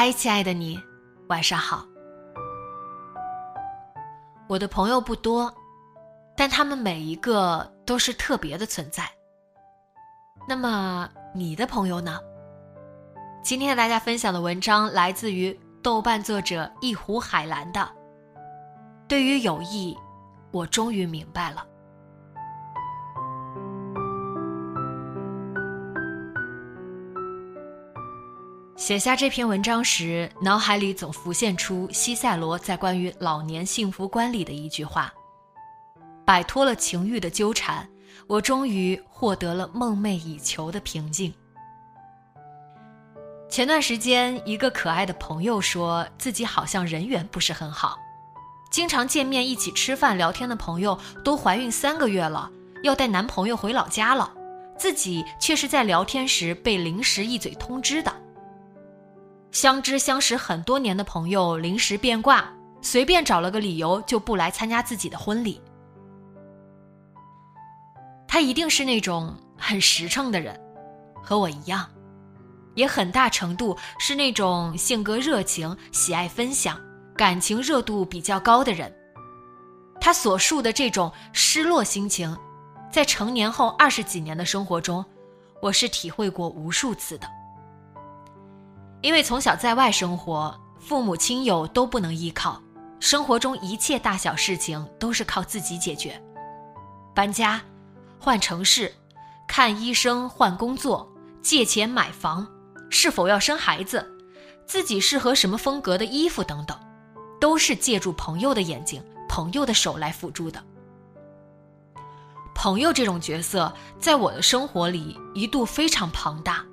嗨，亲爱的你，晚上好。我的朋友不多，但他们每一个都是特别的存在。那么你的朋友呢？今天和大家分享的文章来自于豆瓣作者一壶海蓝的。对于友谊，我终于明白了。写下这篇文章时，脑海里总浮现出西塞罗在关于老年幸福观里的一句话：“摆脱了情欲的纠缠，我终于获得了梦寐以求的平静。”前段时间，一个可爱的朋友说自己好像人缘不是很好，经常见面一起吃饭聊天的朋友都怀孕三个月了，要带男朋友回老家了，自己却是在聊天时被临时一嘴通知的。相知相识很多年的朋友临时变卦，随便找了个理由就不来参加自己的婚礼。他一定是那种很实诚的人，和我一样，也很大程度是那种性格热情、喜爱分享、感情热度比较高的人。他所述的这种失落心情，在成年后二十几年的生活中，我是体会过无数次的。因为从小在外生活，父母亲友都不能依靠，生活中一切大小事情都是靠自己解决。搬家、换城市、看医生、换工作、借钱买房、是否要生孩子、自己适合什么风格的衣服等等，都是借助朋友的眼睛、朋友的手来辅助的。朋友这种角色，在我的生活里一度非常庞大。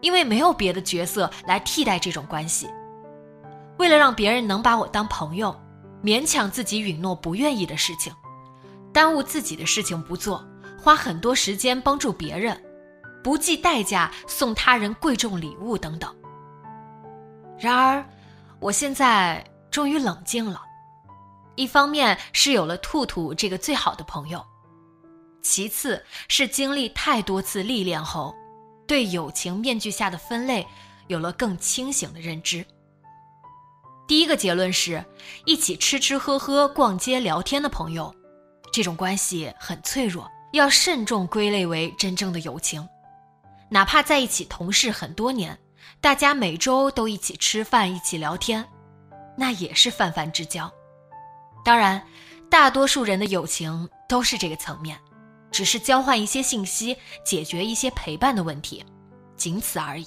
因为没有别的角色来替代这种关系，为了让别人能把我当朋友，勉强自己允诺不愿意的事情，耽误自己的事情不做，花很多时间帮助别人，不计代价送他人贵重礼物等等。然而，我现在终于冷静了，一方面是有了兔兔这个最好的朋友，其次是经历太多次历练后。对友情面具下的分类有了更清醒的认知。第一个结论是，一起吃吃喝喝、逛街聊天的朋友，这种关系很脆弱，要慎重归类为真正的友情。哪怕在一起同事很多年，大家每周都一起吃饭、一起聊天，那也是泛泛之交。当然，大多数人的友情都是这个层面。只是交换一些信息，解决一些陪伴的问题，仅此而已。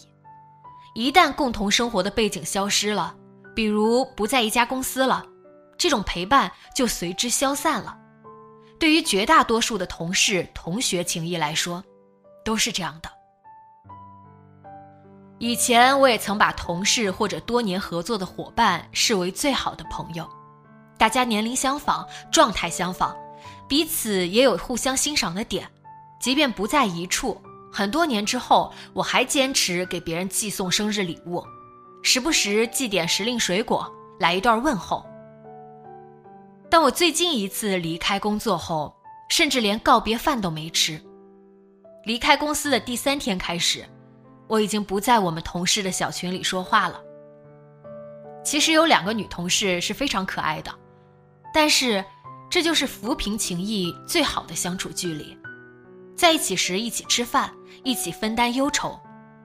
一旦共同生活的背景消失了，比如不在一家公司了，这种陪伴就随之消散了。对于绝大多数的同事、同学情谊来说，都是这样的。以前我也曾把同事或者多年合作的伙伴视为最好的朋友，大家年龄相仿，状态相仿。彼此也有互相欣赏的点，即便不在一处，很多年之后，我还坚持给别人寄送生日礼物，时不时寄点时令水果，来一段问候。但我最近一次离开工作后，甚至连告别饭都没吃。离开公司的第三天开始，我已经不在我们同事的小群里说话了。其实有两个女同事是非常可爱的，但是。这就是扶贫情谊最好的相处距离，在一起时一起吃饭，一起分担忧愁，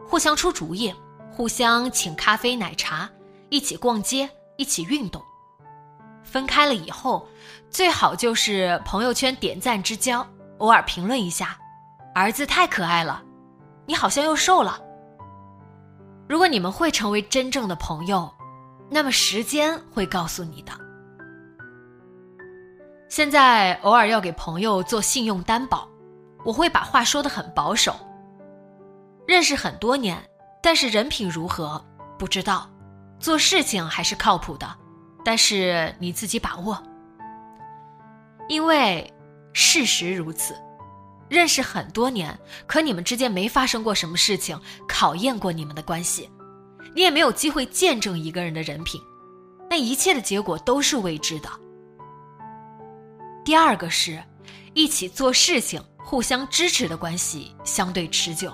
互相出主意，互相请咖啡奶茶，一起逛街，一起运动。分开了以后，最好就是朋友圈点赞之交，偶尔评论一下：“儿子太可爱了，你好像又瘦了。”如果你们会成为真正的朋友，那么时间会告诉你的。现在偶尔要给朋友做信用担保，我会把话说的很保守。认识很多年，但是人品如何不知道，做事情还是靠谱的，但是你自己把握。因为事实如此，认识很多年，可你们之间没发生过什么事情考验过你们的关系，你也没有机会见证一个人的人品，那一切的结果都是未知的。第二个是，一起做事情、互相支持的关系相对持久。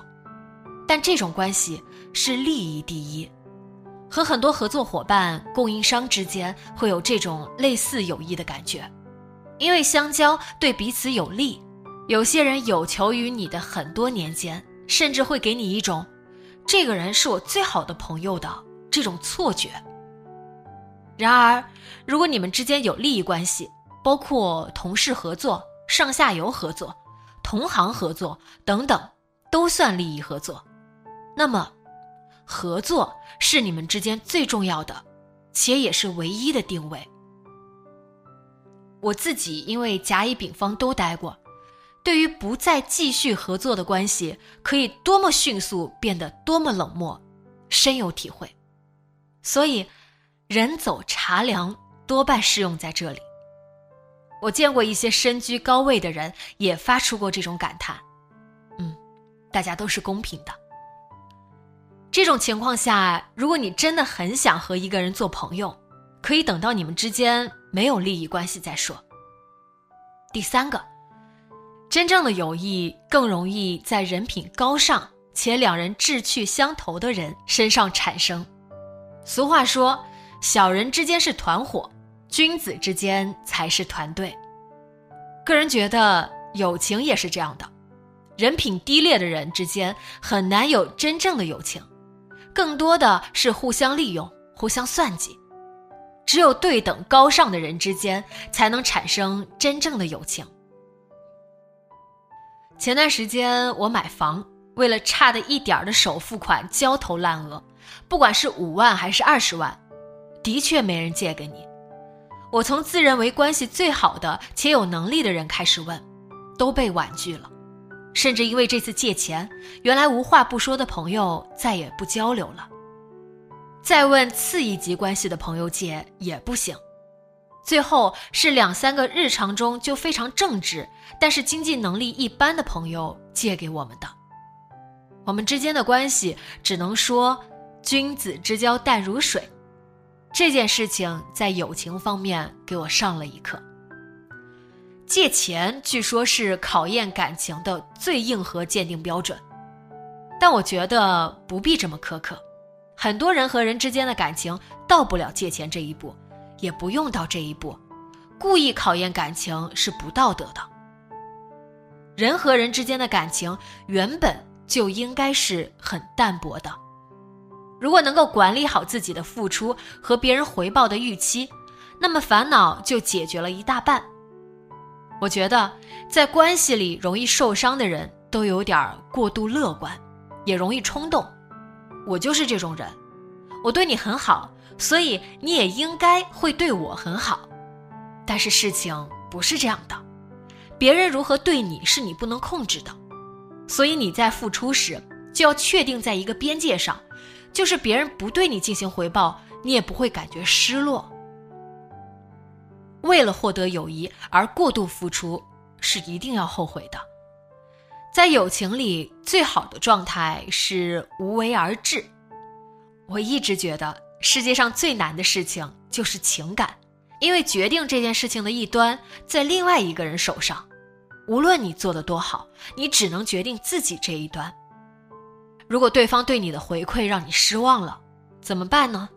但这种关系是利益第一，和很多合作伙伴、供应商之间会有这种类似友谊的感觉，因为相交对彼此有利。有些人有求于你的很多年间，甚至会给你一种“这个人是我最好的朋友”的这种错觉。然而，如果你们之间有利益关系，包括同事合作、上下游合作、同行合作等等，都算利益合作。那么，合作是你们之间最重要的，且也是唯一的定位。我自己因为甲乙丙方都待过，对于不再继续合作的关系可以多么迅速变得多么冷漠，深有体会。所以，人走茶凉多半适用在这里。我见过一些身居高位的人也发出过这种感叹：“嗯，大家都是公平的。”这种情况下，如果你真的很想和一个人做朋友，可以等到你们之间没有利益关系再说。第三个，真正的友谊更容易在人品高尚且两人志趣相投的人身上产生。俗话说：“小人之间是团伙，君子之间才是团队。”个人觉得，友情也是这样的，人品低劣的人之间很难有真正的友情。更多的是互相利用、互相算计，只有对等高尚的人之间，才能产生真正的友情。前段时间我买房，为了差的一点的首付款焦头烂额，不管是五万还是二十万，的确没人借给你。我从自认为关系最好的且有能力的人开始问，都被婉拒了。甚至因为这次借钱，原来无话不说的朋友再也不交流了。再问次一级关系的朋友借也不行，最后是两三个日常中就非常正直，但是经济能力一般的朋友借给我们的。我们之间的关系只能说君子之交淡如水。这件事情在友情方面给我上了一课。借钱据说是考验感情的最硬核鉴定标准，但我觉得不必这么苛刻。很多人和人之间的感情到不了借钱这一步，也不用到这一步。故意考验感情是不道德的。人和人之间的感情原本就应该是很淡薄的。如果能够管理好自己的付出和别人回报的预期，那么烦恼就解决了一大半。我觉得，在关系里容易受伤的人都有点过度乐观，也容易冲动。我就是这种人，我对你很好，所以你也应该会对我很好。但是事情不是这样的，别人如何对你是你不能控制的，所以你在付出时就要确定在一个边界上，就是别人不对你进行回报，你也不会感觉失落。为了获得友谊而过度付出，是一定要后悔的。在友情里，最好的状态是无为而治。我一直觉得世界上最难的事情就是情感，因为决定这件事情的一端在另外一个人手上。无论你做的多好，你只能决定自己这一端。如果对方对你的回馈让你失望了，怎么办呢？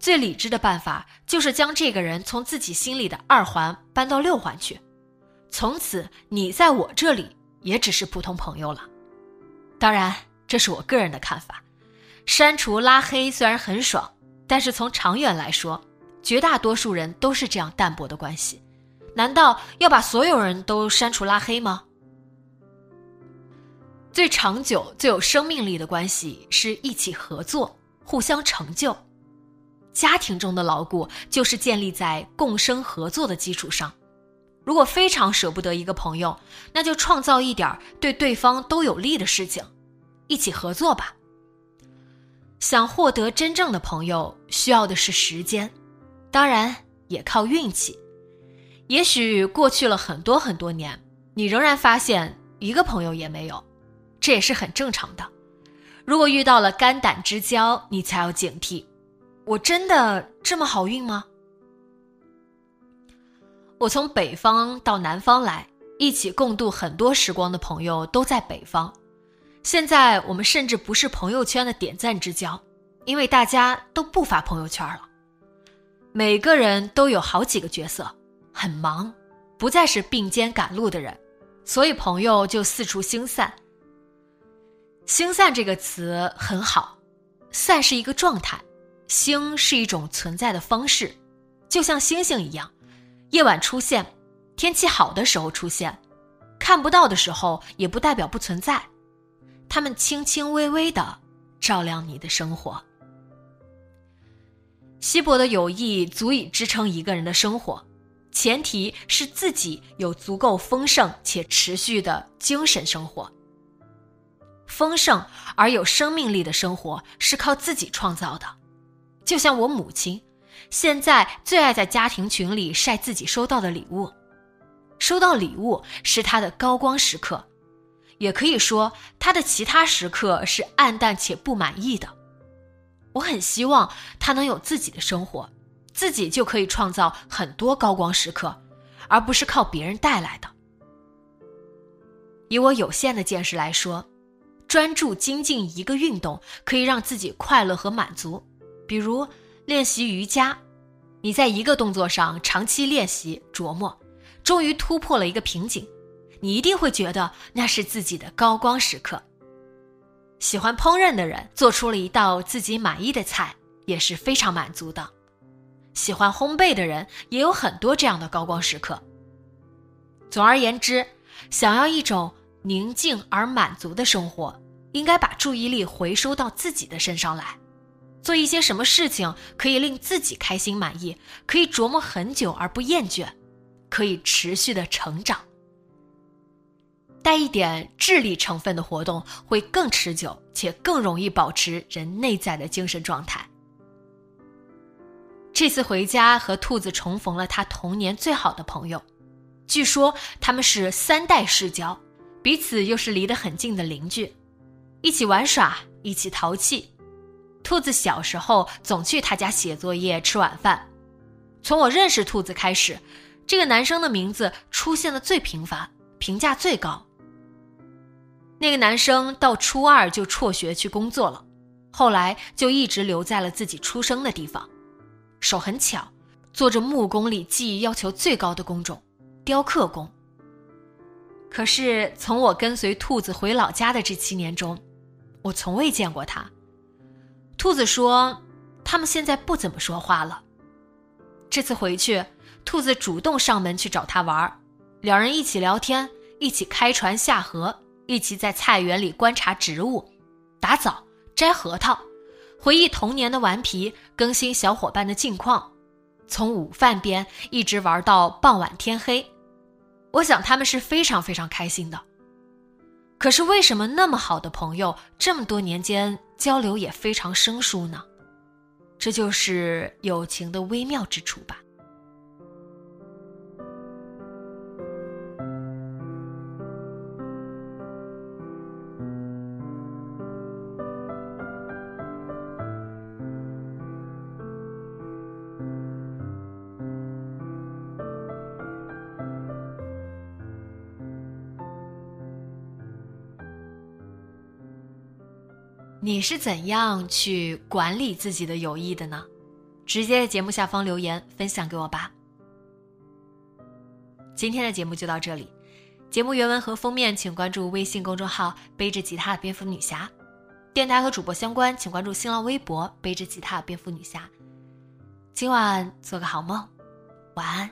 最理智的办法就是将这个人从自己心里的二环搬到六环去，从此你在我这里也只是普通朋友了。当然，这是我个人的看法。删除拉黑虽然很爽，但是从长远来说，绝大多数人都是这样淡薄的关系，难道要把所有人都删除拉黑吗？最长久、最有生命力的关系是一起合作、互相成就。家庭中的牢固就是建立在共生合作的基础上。如果非常舍不得一个朋友，那就创造一点对对方都有利的事情，一起合作吧。想获得真正的朋友，需要的是时间，当然也靠运气。也许过去了很多很多年，你仍然发现一个朋友也没有，这也是很正常的。如果遇到了肝胆之交，你才要警惕：我真的这么好运吗？我从北方到南方来，一起共度很多时光的朋友都在北方。现在我们甚至不是朋友圈的点赞之交，因为大家都不发朋友圈了。每个人都有好几个角色，很忙，不再是并肩赶路的人，所以朋友就四处星散。星散这个词很好，散是一个状态，星是一种存在的方式，就像星星一样，夜晚出现，天气好的时候出现，看不到的时候也不代表不存在。他们轻轻微微的照亮你的生活。稀薄的友谊足以支撑一个人的生活，前提是自己有足够丰盛且持续的精神生活。丰盛而有生命力的生活是靠自己创造的，就像我母亲，现在最爱在家庭群里晒自己收到的礼物，收到礼物是她的高光时刻。也可以说，她的其他时刻是暗淡且不满意的。我很希望他能有自己的生活，自己就可以创造很多高光时刻，而不是靠别人带来的。以我有限的见识来说，专注精进一个运动可以让自己快乐和满足。比如练习瑜伽，你在一个动作上长期练习琢磨，终于突破了一个瓶颈。你一定会觉得那是自己的高光时刻。喜欢烹饪的人做出了一道自己满意的菜，也是非常满足的。喜欢烘焙的人也有很多这样的高光时刻。总而言之，想要一种宁静而满足的生活，应该把注意力回收到自己的身上来，做一些什么事情可以令自己开心满意，可以琢磨很久而不厌倦，可以持续的成长。带一点智力成分的活动会更持久，且更容易保持人内在的精神状态。这次回家和兔子重逢了他童年最好的朋友，据说他们是三代世交，彼此又是离得很近的邻居，一起玩耍，一起淘气。兔子小时候总去他家写作业、吃晚饭。从我认识兔子开始，这个男生的名字出现的最频繁，评价最高。那个男生到初二就辍学去工作了，后来就一直留在了自己出生的地方，手很巧，做着木工里技艺要求最高的工种——雕刻工。可是从我跟随兔子回老家的这七年中，我从未见过他。兔子说，他们现在不怎么说话了。这次回去，兔子主动上门去找他玩，两人一起聊天，一起开船下河。一起在菜园里观察植物、打枣、摘核桃，回忆童年的顽皮，更新小伙伴的近况，从午饭边一直玩到傍晚天黑。我想他们是非常非常开心的。可是为什么那么好的朋友，这么多年间交流也非常生疏呢？这就是友情的微妙之处吧。你是怎样去管理自己的友谊的呢？直接在节目下方留言分享给我吧。今天的节目就到这里，节目原文和封面请关注微信公众号“背着吉他的蝙蝠女侠”，电台和主播相关请关注新浪微博“背着吉他的蝙蝠女侠”。今晚做个好梦，晚安。